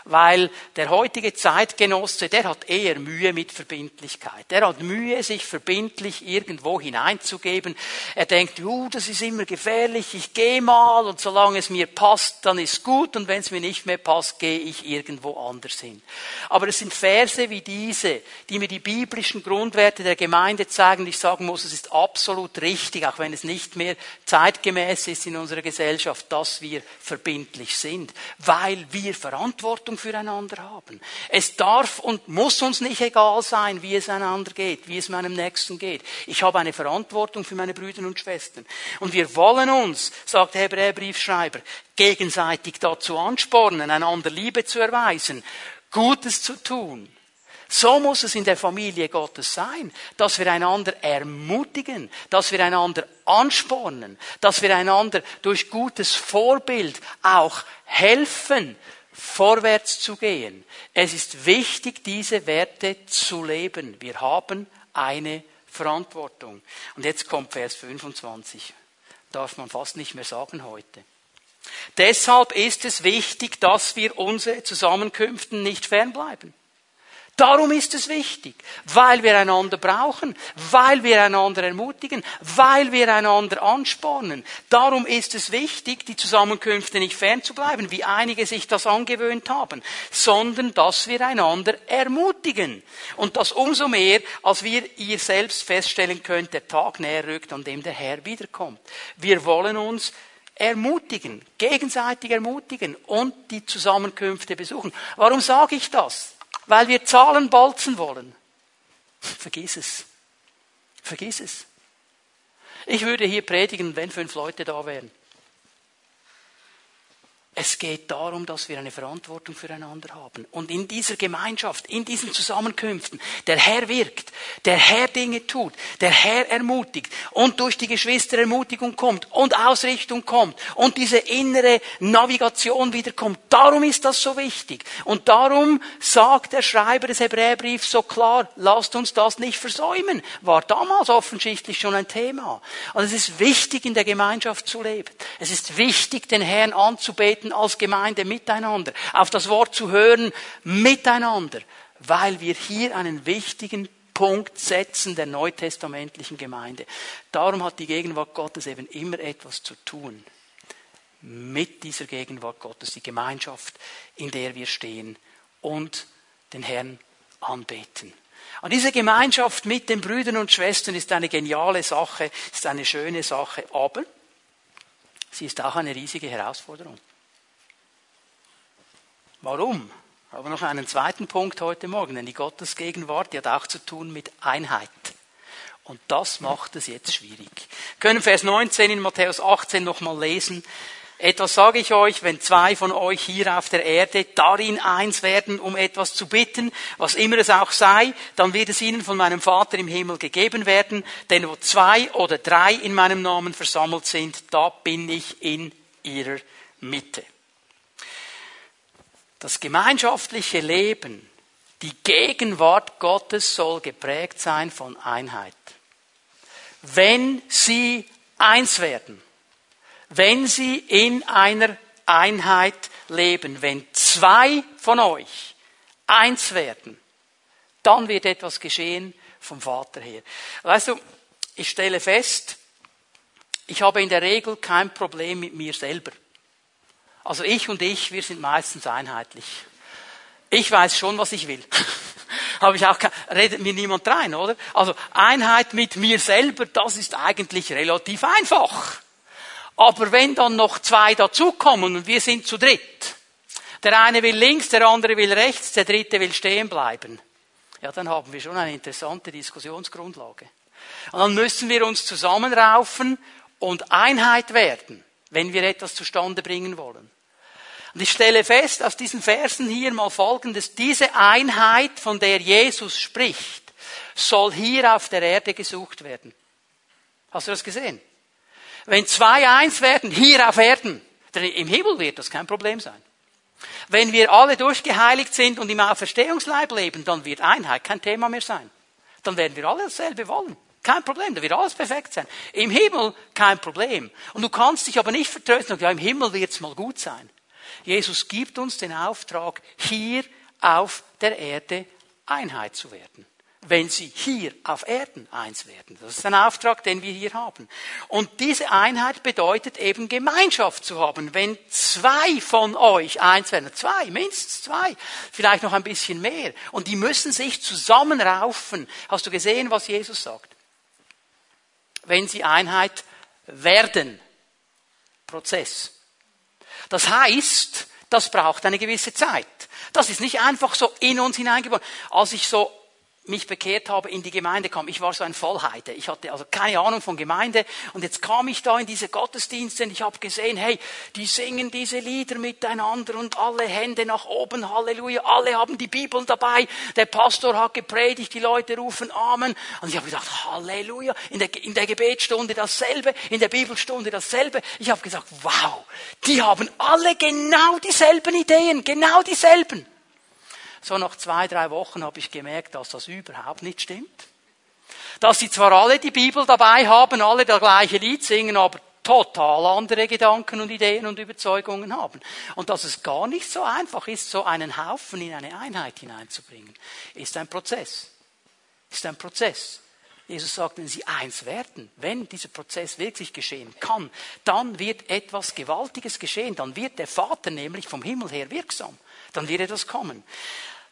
weil der heutige Zeitgenosse, der hat eher Mühe mit Verbindlichkeit. Der hat Mühe, sich verbindlich irgendwo hineinzugeben. Er denkt, uh, das ist immer gefährlich, ich gehe mal und solange es mir passt, dann ist gut und wenn es mir nicht mehr passt, gehe ich irgendwo anders hin. Aber es sind Verse wie diese, die mir die biblischen Grundwerte der Gemeinde zeigen und ich sagen muss, es ist absolut richtig, auch wenn es nicht mehr zeitgemäß ist in unserer Gesellschaft, dass wir verbindlich sind, weil wir Verantwortung Verantwortung füreinander haben. Es darf und muss uns nicht egal sein, wie es einander geht, wie es meinem Nächsten geht. Ich habe eine Verantwortung für meine Brüder und Schwestern. Und wir wollen uns, sagt der Hebräerbriefschreiber, gegenseitig dazu anspornen, einander Liebe zu erweisen, Gutes zu tun. So muss es in der Familie Gottes sein, dass wir einander ermutigen, dass wir einander anspornen, dass wir einander durch gutes Vorbild auch helfen, vorwärts zu gehen. Es ist wichtig, diese Werte zu leben. Wir haben eine Verantwortung. Und jetzt kommt Vers 25. Darf man fast nicht mehr sagen heute. Deshalb ist es wichtig, dass wir unsere Zusammenkünften nicht fernbleiben. Darum ist es wichtig, weil wir einander brauchen, weil wir einander ermutigen, weil wir einander anspornen. Darum ist es wichtig, die Zusammenkünfte nicht fernzubleiben, wie einige sich das angewöhnt haben, sondern dass wir einander ermutigen. Und das umso mehr, als wir ihr selbst feststellen könnt, der Tag näher rückt, an dem der Herr wiederkommt. Wir wollen uns ermutigen, gegenseitig ermutigen und die Zusammenkünfte besuchen. Warum sage ich das? Weil wir Zahlen bolzen wollen. Vergiss es. Vergiss es. Ich würde hier predigen, wenn fünf Leute da wären. Es geht darum, dass wir eine Verantwortung füreinander haben. Und in dieser Gemeinschaft, in diesen Zusammenkünften, der Herr wirkt, der Herr Dinge tut, der Herr ermutigt und durch die Geschwister Ermutigung kommt und Ausrichtung kommt und diese innere Navigation wiederkommt. Darum ist das so wichtig. Und darum sagt der Schreiber des Hebräerbriefs so klar, lasst uns das nicht versäumen. War damals offensichtlich schon ein Thema. Also es ist wichtig, in der Gemeinschaft zu leben. Es ist wichtig, den Herrn anzubeten beten als Gemeinde miteinander, auf das Wort zu hören miteinander, weil wir hier einen wichtigen Punkt setzen der neutestamentlichen Gemeinde. Darum hat die Gegenwart Gottes eben immer etwas zu tun mit dieser Gegenwart Gottes, die Gemeinschaft, in der wir stehen und den Herrn anbeten. Und diese Gemeinschaft mit den Brüdern und Schwestern ist eine geniale Sache, ist eine schöne Sache, aber sie ist auch eine riesige Herausforderung. Warum? Aber noch einen zweiten Punkt heute Morgen, denn die Gottesgegenwart, die hat auch zu tun mit Einheit. Und das macht es jetzt schwierig. Wir können Vers 19 in Matthäus 18 nochmal lesen. Etwas sage ich euch, wenn zwei von euch hier auf der Erde darin eins werden, um etwas zu bitten, was immer es auch sei, dann wird es ihnen von meinem Vater im Himmel gegeben werden. Denn wo zwei oder drei in meinem Namen versammelt sind, da bin ich in ihrer Mitte. Das gemeinschaftliche Leben, die Gegenwart Gottes soll geprägt sein von Einheit. Wenn sie eins werden, wenn sie in einer Einheit leben, wenn zwei von euch eins werden, dann wird etwas geschehen vom Vater her. Weißt du, ich stelle fest, ich habe in der Regel kein Problem mit mir selber. Also ich und ich, wir sind meistens einheitlich. Ich weiß schon, was ich will. [LAUGHS] Habe ich auch, redet mir niemand rein, oder? Also Einheit mit mir selber, das ist eigentlich relativ einfach. Aber wenn dann noch zwei dazukommen und wir sind zu dritt, der eine will links, der andere will rechts, der dritte will stehen bleiben, ja, dann haben wir schon eine interessante Diskussionsgrundlage. Und dann müssen wir uns zusammenraufen und Einheit werden, wenn wir etwas zustande bringen wollen. Und ich stelle fest aus diesen Versen hier mal Folgendes. Diese Einheit, von der Jesus spricht, soll hier auf der Erde gesucht werden. Hast du das gesehen? Wenn zwei eins werden, hier auf Erden, im Himmel wird das kein Problem sein. Wenn wir alle durchgeheiligt sind und im Auferstehungsleib leben, dann wird Einheit kein Thema mehr sein. Dann werden wir alle dasselbe wollen. Kein Problem, da wird alles perfekt sein. Im Himmel kein Problem. Und du kannst dich aber nicht vertrösten und ja, im Himmel wird es mal gut sein. Jesus gibt uns den Auftrag, hier auf der Erde Einheit zu werden wenn sie hier auf Erden eins werden. Das ist ein Auftrag, den wir hier haben. Und diese Einheit bedeutet eben Gemeinschaft zu haben. Wenn zwei von euch eins werden, zwei, mindestens zwei, vielleicht noch ein bisschen mehr, und die müssen sich zusammenraufen. Hast du gesehen, was Jesus sagt? Wenn sie Einheit werden. Prozess. Das heißt, das braucht eine gewisse Zeit. Das ist nicht einfach so in uns hineingeboren. Als ich so mich bekehrt habe, in die Gemeinde kam. Ich war so ein Vollheide. Ich hatte also keine Ahnung von Gemeinde. Und jetzt kam ich da in diese Gottesdienste und ich habe gesehen, hey, die singen diese Lieder miteinander und alle Hände nach oben, Halleluja. Alle haben die Bibel dabei. Der Pastor hat gepredigt, die Leute rufen Amen. Und ich habe gesagt, Halleluja. In der, in der Gebetsstunde dasselbe, in der Bibelstunde dasselbe. Ich habe gesagt, wow, die haben alle genau dieselben Ideen, genau dieselben. So nach zwei, drei Wochen habe ich gemerkt, dass das überhaupt nicht stimmt. Dass sie zwar alle die Bibel dabei haben, alle das gleiche Lied singen, aber total andere Gedanken und Ideen und Überzeugungen haben. Und dass es gar nicht so einfach ist, so einen Haufen in eine Einheit hineinzubringen, ist ein Prozess. Ist ein Prozess. Jesus sagt, wenn sie eins werden, wenn dieser Prozess wirklich geschehen kann, dann wird etwas Gewaltiges geschehen. Dann wird der Vater nämlich vom Himmel her wirksam. Dann wird etwas kommen.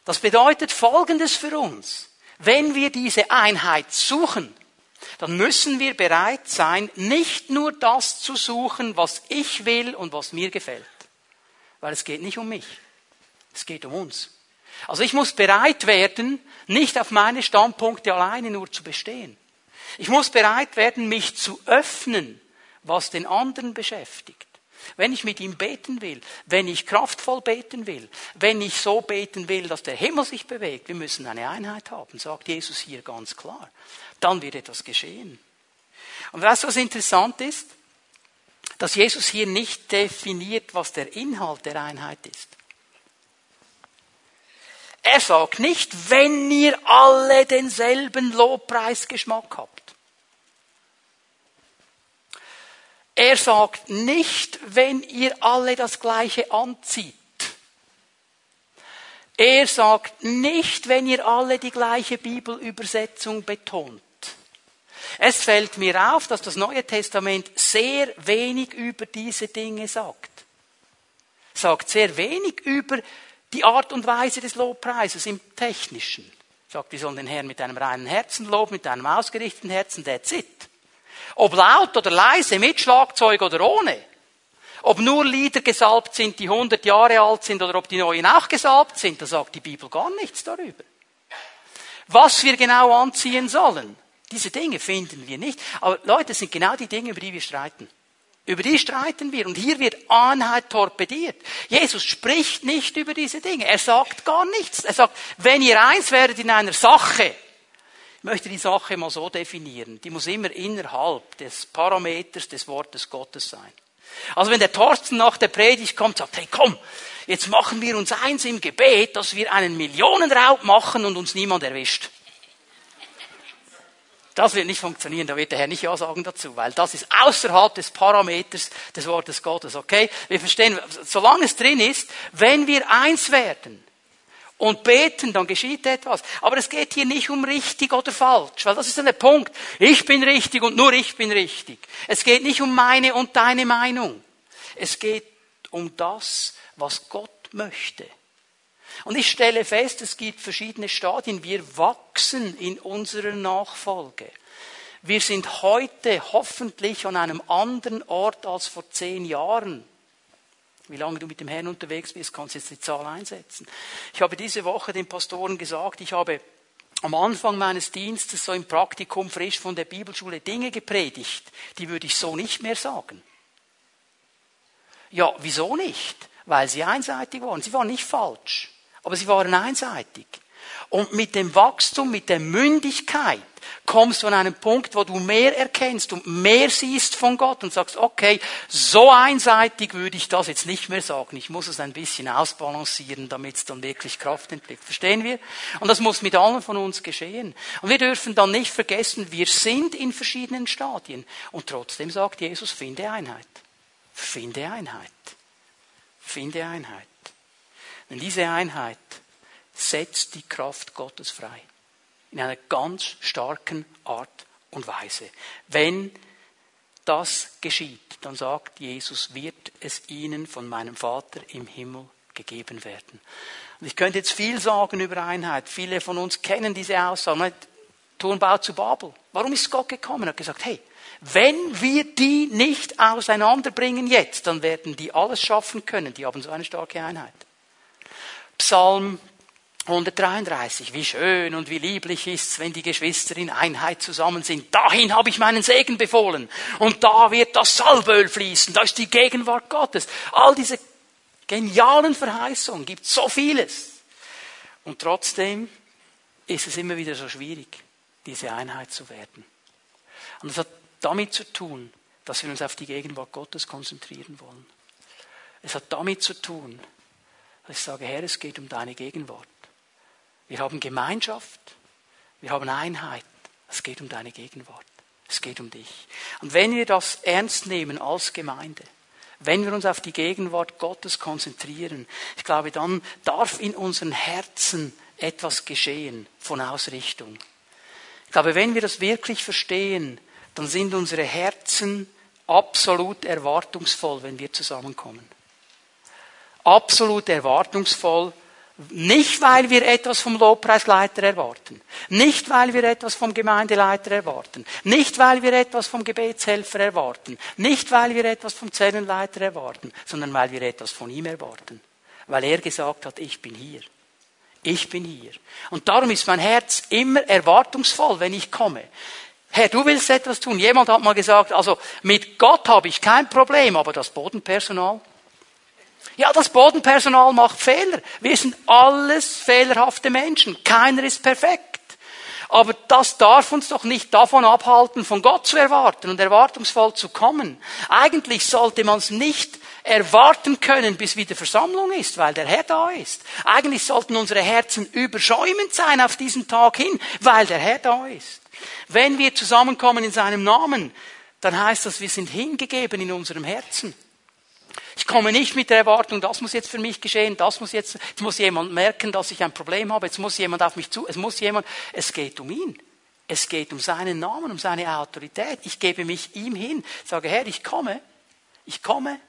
Das bedeutet Folgendes für uns. Wenn wir diese Einheit suchen, dann müssen wir bereit sein, nicht nur das zu suchen, was ich will und was mir gefällt. Weil es geht nicht um mich. Es geht um uns. Also ich muss bereit werden, nicht auf meine Standpunkte alleine nur zu bestehen. Ich muss bereit werden, mich zu öffnen, was den anderen beschäftigt. Wenn ich mit ihm beten will, wenn ich kraftvoll beten will, wenn ich so beten will, dass der Himmel sich bewegt, wir müssen eine Einheit haben, sagt Jesus hier ganz klar. Dann wird etwas geschehen. Und weißt du, was interessant ist? Dass Jesus hier nicht definiert, was der Inhalt der Einheit ist. Er sagt nicht, wenn ihr alle denselben Lobpreisgeschmack habt. Er sagt nicht, wenn ihr alle das Gleiche anzieht. Er sagt nicht, wenn ihr alle die gleiche Bibelübersetzung betont. Es fällt mir auf, dass das Neue Testament sehr wenig über diese Dinge sagt. Sagt sehr wenig über die Art und Weise des Lobpreises im Technischen. Sagt, wir sollen den Herrn mit einem reinen Herzen loben, mit einem ausgerichteten Herzen, that's it. Ob laut oder leise, mit Schlagzeug oder ohne. Ob nur Lieder gesalbt sind, die 100 Jahre alt sind, oder ob die neuen auch gesalbt sind, da sagt die Bibel gar nichts darüber. Was wir genau anziehen sollen, diese Dinge finden wir nicht. Aber Leute, das sind genau die Dinge, über die wir streiten. Über die streiten wir. Und hier wird Einheit torpediert. Jesus spricht nicht über diese Dinge. Er sagt gar nichts. Er sagt, wenn ihr eins werdet in einer Sache, möchte die Sache mal so definieren. Die muss immer innerhalb des Parameters des Wortes Gottes sein. Also wenn der Thorsten nach der Predigt kommt, sagt, hey komm, jetzt machen wir uns eins im Gebet, dass wir einen Millionenraub machen und uns niemand erwischt. Das wird nicht funktionieren, da wird der Herr nicht Ja sagen dazu, weil das ist außerhalb des Parameters des Wortes Gottes, okay? Wir verstehen, solange es drin ist, wenn wir eins werden, und beten, dann geschieht etwas. Aber es geht hier nicht um richtig oder falsch, weil das ist der Punkt. Ich bin richtig und nur ich bin richtig. Es geht nicht um meine und deine Meinung. Es geht um das, was Gott möchte. Und ich stelle fest, es gibt verschiedene Stadien. Wir wachsen in unserer Nachfolge. Wir sind heute hoffentlich an einem anderen Ort als vor zehn Jahren. Wie lange du mit dem Herrn unterwegs bist, kannst du jetzt die Zahl einsetzen. Ich habe diese Woche den Pastoren gesagt, ich habe am Anfang meines Dienstes so im Praktikum frisch von der Bibelschule Dinge gepredigt, die würde ich so nicht mehr sagen. Ja, wieso nicht? Weil sie einseitig waren. Sie waren nicht falsch, aber sie waren einseitig. Und mit dem Wachstum, mit der Mündigkeit kommst du an einen Punkt, wo du mehr erkennst und mehr siehst von Gott und sagst, okay, so einseitig würde ich das jetzt nicht mehr sagen. Ich muss es ein bisschen ausbalancieren, damit es dann wirklich Kraft entwickelt. Verstehen wir? Und das muss mit allen von uns geschehen. Und wir dürfen dann nicht vergessen, wir sind in verschiedenen Stadien. Und trotzdem sagt Jesus, finde Einheit. Finde Einheit. Finde Einheit. Denn diese Einheit setzt die Kraft Gottes frei. In einer ganz starken Art und Weise. Wenn das geschieht, dann sagt Jesus, wird es ihnen von meinem Vater im Himmel gegeben werden. Und ich könnte jetzt viel sagen über Einheit. Viele von uns kennen diese Aussage. Turmbau zu Babel. Warum ist Gott gekommen? Er hat gesagt, hey, wenn wir die nicht auseinanderbringen jetzt, dann werden die alles schaffen können. Die haben so eine starke Einheit. Psalm 133. Wie schön und wie lieblich ist's, wenn die Geschwister in Einheit zusammen sind. Dahin habe ich meinen Segen befohlen. Und da wird das Salböl fließen. Da ist die Gegenwart Gottes. All diese genialen Verheißungen gibt so vieles. Und trotzdem ist es immer wieder so schwierig, diese Einheit zu werden. Und das hat damit zu tun, dass wir uns auf die Gegenwart Gottes konzentrieren wollen. Es hat damit zu tun, dass ich sage, Herr, es geht um deine Gegenwart. Wir haben Gemeinschaft, wir haben Einheit. Es geht um deine Gegenwart. Es geht um dich. Und wenn wir das ernst nehmen als Gemeinde, wenn wir uns auf die Gegenwart Gottes konzentrieren, ich glaube, dann darf in unseren Herzen etwas geschehen von Ausrichtung. Ich glaube, wenn wir das wirklich verstehen, dann sind unsere Herzen absolut erwartungsvoll, wenn wir zusammenkommen. Absolut erwartungsvoll, nicht, weil wir etwas vom Lobpreisleiter erwarten. Nicht, weil wir etwas vom Gemeindeleiter erwarten. Nicht, weil wir etwas vom Gebetshelfer erwarten. Nicht, weil wir etwas vom Zellenleiter erwarten, sondern weil wir etwas von ihm erwarten. Weil er gesagt hat, ich bin hier. Ich bin hier. Und darum ist mein Herz immer erwartungsvoll, wenn ich komme. Herr, du willst etwas tun. Jemand hat mal gesagt, also mit Gott habe ich kein Problem, aber das Bodenpersonal, ja, das Bodenpersonal macht Fehler. Wir sind alles fehlerhafte Menschen. Keiner ist perfekt. Aber das darf uns doch nicht davon abhalten, von Gott zu erwarten und erwartungsvoll zu kommen. Eigentlich sollte man es nicht erwarten können, bis wieder Versammlung ist, weil der Herr da ist. Eigentlich sollten unsere Herzen überschäumend sein auf diesen Tag hin, weil der Herr da ist. Wenn wir zusammenkommen in seinem Namen, dann heißt das, wir sind hingegeben in unserem Herzen. Ich komme nicht mit der Erwartung, das muss jetzt für mich geschehen, das muss jetzt, jetzt muss jemand merken, dass ich ein Problem habe, jetzt muss jemand auf mich zu, es muss jemand, es geht um ihn. Es geht um seinen Namen, um seine Autorität. Ich gebe mich ihm hin, sage, Herr, ich komme, ich komme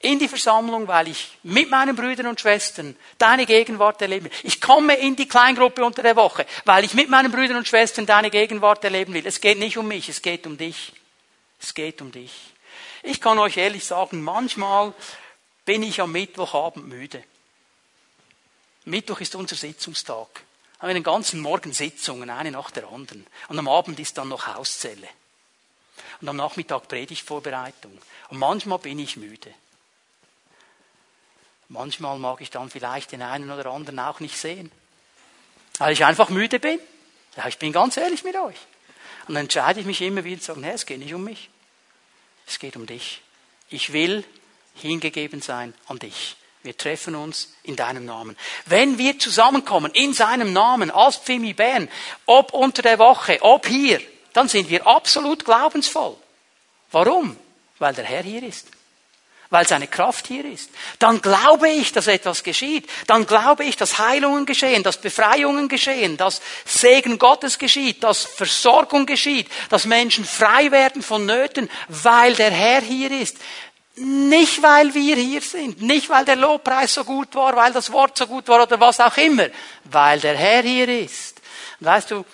in die Versammlung, weil ich mit meinen Brüdern und Schwestern deine Gegenwart erleben will. Ich komme in die Kleingruppe unter der Woche, weil ich mit meinen Brüdern und Schwestern deine Gegenwart erleben will. Es geht nicht um mich, es geht um dich. Es geht um dich. Ich kann euch ehrlich sagen, manchmal bin ich am Mittwochabend müde. Mittwoch ist unser Sitzungstag. Wir haben den ganzen Morgen Sitzungen, eine nach der anderen. Und am Abend ist dann noch Hauszelle. Und am Nachmittag Predigtvorbereitung. Und manchmal bin ich müde. Manchmal mag ich dann vielleicht den einen oder anderen auch nicht sehen. Weil ich einfach müde bin. Ja, ich bin ganz ehrlich mit euch. Und dann entscheide ich mich immer wieder zu sagen, nee, es geht nicht um mich. Es geht um dich. Ich will hingegeben sein an dich. Wir treffen uns in deinem Namen. Wenn wir zusammenkommen in seinem Namen als Pfimi Bern, ob unter der Woche, ob hier, dann sind wir absolut glaubensvoll. Warum? Weil der Herr hier ist weil seine Kraft hier ist. Dann glaube ich, dass etwas geschieht. Dann glaube ich, dass Heilungen geschehen, dass Befreiungen geschehen, dass Segen Gottes geschieht, dass Versorgung geschieht, dass Menschen frei werden von Nöten, weil der Herr hier ist. Nicht, weil wir hier sind, nicht, weil der Lobpreis so gut war, weil das Wort so gut war oder was auch immer, weil der Herr hier ist. weißt du,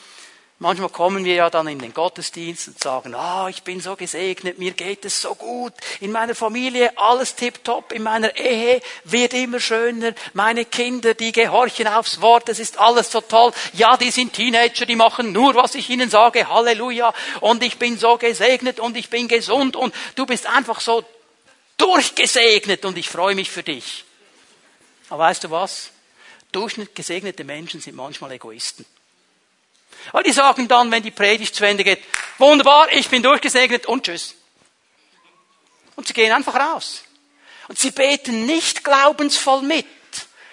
Manchmal kommen wir ja dann in den Gottesdienst und sagen, ah, ich bin so gesegnet, mir geht es so gut, in meiner Familie alles tipptopp, in meiner Ehe wird immer schöner, meine Kinder, die gehorchen aufs Wort, es ist alles so toll. Ja, die sind Teenager, die machen nur, was ich ihnen sage, Halleluja, und ich bin so gesegnet und ich bin gesund und du bist einfach so durchgesegnet und ich freue mich für dich. Aber weißt du was? Durchschnittgesegnete Menschen sind manchmal Egoisten. Weil die sagen dann, wenn die Predigt zu Ende geht, wunderbar, ich bin durchgesegnet und tschüss. Und sie gehen einfach raus. Und sie beten nicht glaubensvoll mit.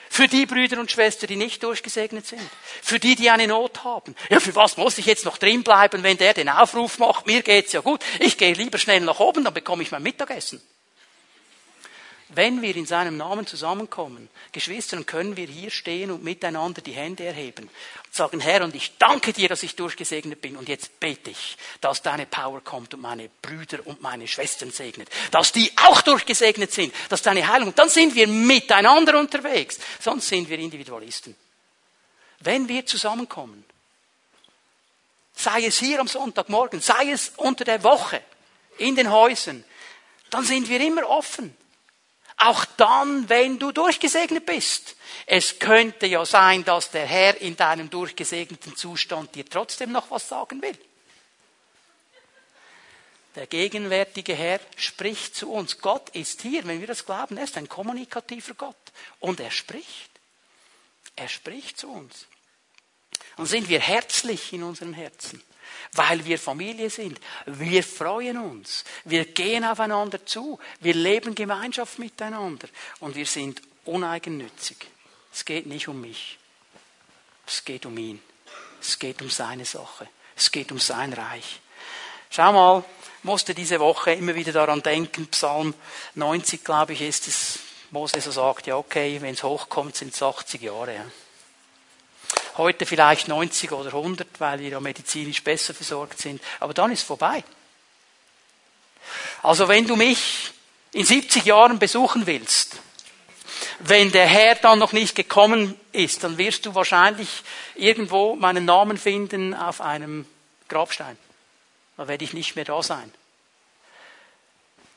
Für die Brüder und Schwestern, die nicht durchgesegnet sind. Für die, die eine Not haben. Ja, für was muss ich jetzt noch drin bleiben, wenn der den Aufruf macht? Mir geht's ja gut. Ich gehe lieber schnell nach oben, dann bekomme ich mein Mittagessen. Wenn wir in seinem Namen zusammenkommen, Geschwistern, können wir hier stehen und miteinander die Hände erheben und sagen, Herr, und ich danke dir, dass ich durchgesegnet bin. Und jetzt bete ich, dass deine Power kommt und meine Brüder und meine Schwestern segnet. Dass die auch durchgesegnet sind, dass deine Heilung, dann sind wir miteinander unterwegs. Sonst sind wir Individualisten. Wenn wir zusammenkommen, sei es hier am Sonntagmorgen, sei es unter der Woche, in den Häusern, dann sind wir immer offen auch dann, wenn du durchgesegnet bist. Es könnte ja sein, dass der Herr in deinem durchgesegneten Zustand dir trotzdem noch was sagen will. Der gegenwärtige Herr spricht zu uns. Gott ist hier, wenn wir das glauben, er ist ein kommunikativer Gott. Und er spricht. Er spricht zu uns. Und sind wir herzlich in unseren Herzen weil wir Familie sind. Wir freuen uns. Wir gehen aufeinander zu. Wir leben Gemeinschaft miteinander. Und wir sind uneigennützig. Es geht nicht um mich. Es geht um ihn. Es geht um seine Sache. Es geht um sein Reich. Schau mal, musste diese Woche immer wieder daran denken, Psalm 90, glaube ich, ist es, Mose so sagt, ja okay, wenn es hochkommt, sind es 80 Jahre. Ja. Heute vielleicht 90 oder 100, weil wir ja medizinisch besser versorgt sind. Aber dann ist vorbei. Also wenn du mich in 70 Jahren besuchen willst, wenn der Herr dann noch nicht gekommen ist, dann wirst du wahrscheinlich irgendwo meinen Namen finden auf einem Grabstein. Da werde ich nicht mehr da sein.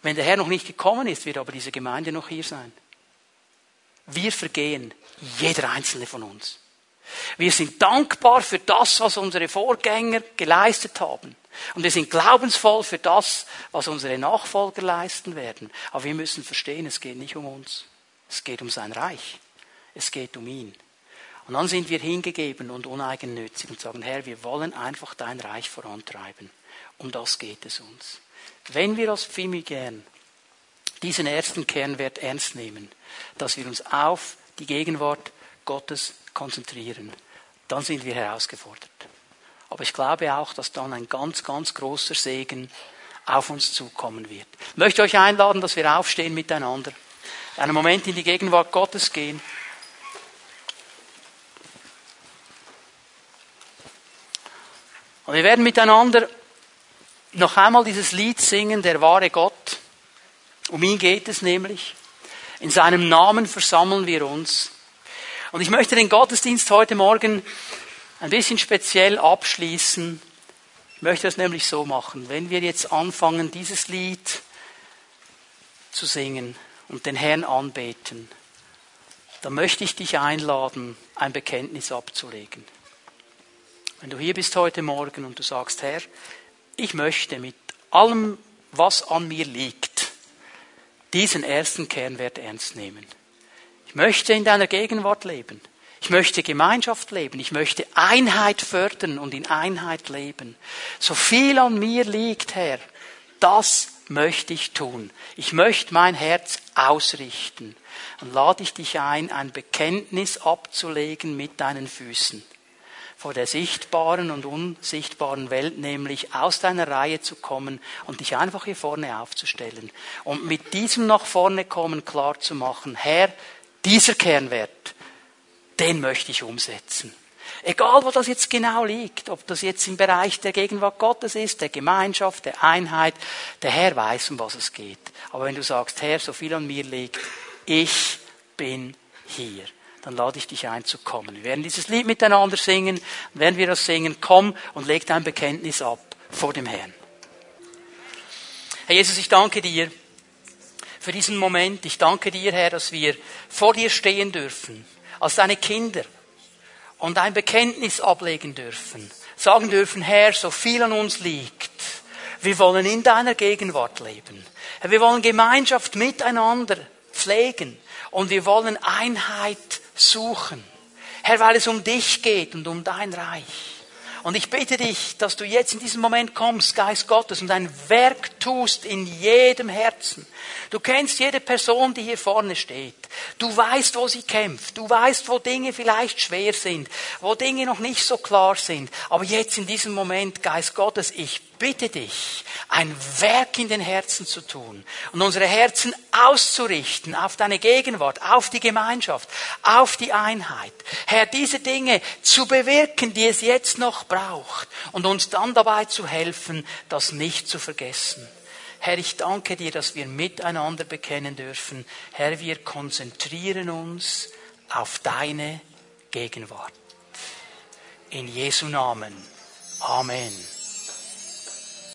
Wenn der Herr noch nicht gekommen ist, wird aber diese Gemeinde noch hier sein. Wir vergehen, jeder einzelne von uns. Wir sind dankbar für das, was unsere Vorgänger geleistet haben. Und wir sind glaubensvoll für das, was unsere Nachfolger leisten werden. Aber wir müssen verstehen, es geht nicht um uns. Es geht um sein Reich. Es geht um ihn. Und dann sind wir hingegeben und uneigennützig und sagen, Herr, wir wollen einfach dein Reich vorantreiben. Um das geht es uns. Wenn wir als Pfimi gern diesen ersten Kernwert ernst nehmen, dass wir uns auf die Gegenwart Gottes konzentrieren, dann sind wir herausgefordert. Aber ich glaube auch, dass dann ein ganz, ganz großer Segen auf uns zukommen wird. Ich möchte euch einladen, dass wir aufstehen miteinander, einen Moment in die Gegenwart Gottes gehen. Und wir werden miteinander noch einmal dieses Lied singen, der wahre Gott. Um ihn geht es nämlich. In seinem Namen versammeln wir uns. Und ich möchte den Gottesdienst heute Morgen ein bisschen speziell abschließen. Ich möchte das nämlich so machen. Wenn wir jetzt anfangen, dieses Lied zu singen und den Herrn anbeten, dann möchte ich dich einladen, ein Bekenntnis abzulegen. Wenn du hier bist heute Morgen und du sagst, Herr, ich möchte mit allem, was an mir liegt, diesen ersten Kernwert ernst nehmen möchte in deiner Gegenwart leben. Ich möchte Gemeinschaft leben. Ich möchte Einheit fördern und in Einheit leben. So viel an mir liegt, Herr, das möchte ich tun. Ich möchte mein Herz ausrichten. Und lade ich dich ein, ein Bekenntnis abzulegen mit deinen Füßen. Vor der sichtbaren und unsichtbaren Welt, nämlich aus deiner Reihe zu kommen und dich einfach hier vorne aufzustellen. Und mit diesem nach vorne kommen klar zu machen, Herr, dieser Kernwert, den möchte ich umsetzen. Egal, wo das jetzt genau liegt, ob das jetzt im Bereich der Gegenwart Gottes ist, der Gemeinschaft, der Einheit, der Herr weiß, um was es geht. Aber wenn du sagst, Herr, so viel an mir liegt, ich bin hier, dann lade ich dich ein zu kommen. Wir werden dieses Lied miteinander singen. Während wir das singen, komm und leg dein Bekenntnis ab vor dem Herrn. Herr Jesus, ich danke dir für diesen Moment. Ich danke dir, Herr, dass wir vor dir stehen dürfen, als deine Kinder, und ein Bekenntnis ablegen dürfen. Sagen dürfen, Herr, so viel an uns liegt. Wir wollen in deiner Gegenwart leben. Wir wollen Gemeinschaft miteinander pflegen. Und wir wollen Einheit suchen. Herr, weil es um dich geht und um dein Reich. Und ich bitte dich, dass du jetzt in diesem Moment kommst, Geist Gottes, und ein Werk tust in jedem Herzen. Du kennst jede Person, die hier vorne steht. Du weißt, wo sie kämpft. Du weißt, wo Dinge vielleicht schwer sind, wo Dinge noch nicht so klar sind. Aber jetzt in diesem Moment, Geist Gottes, ich bitte dich, ein Werk in den Herzen zu tun und unsere Herzen auszurichten auf deine Gegenwart, auf die Gemeinschaft, auf die Einheit. Herr, diese Dinge zu bewirken, die es jetzt noch braucht und uns dann dabei zu helfen, das nicht zu vergessen. Herr, ich danke dir, dass wir miteinander bekennen dürfen. Herr, wir konzentrieren uns auf deine Gegenwart. In Jesu Namen. Amen.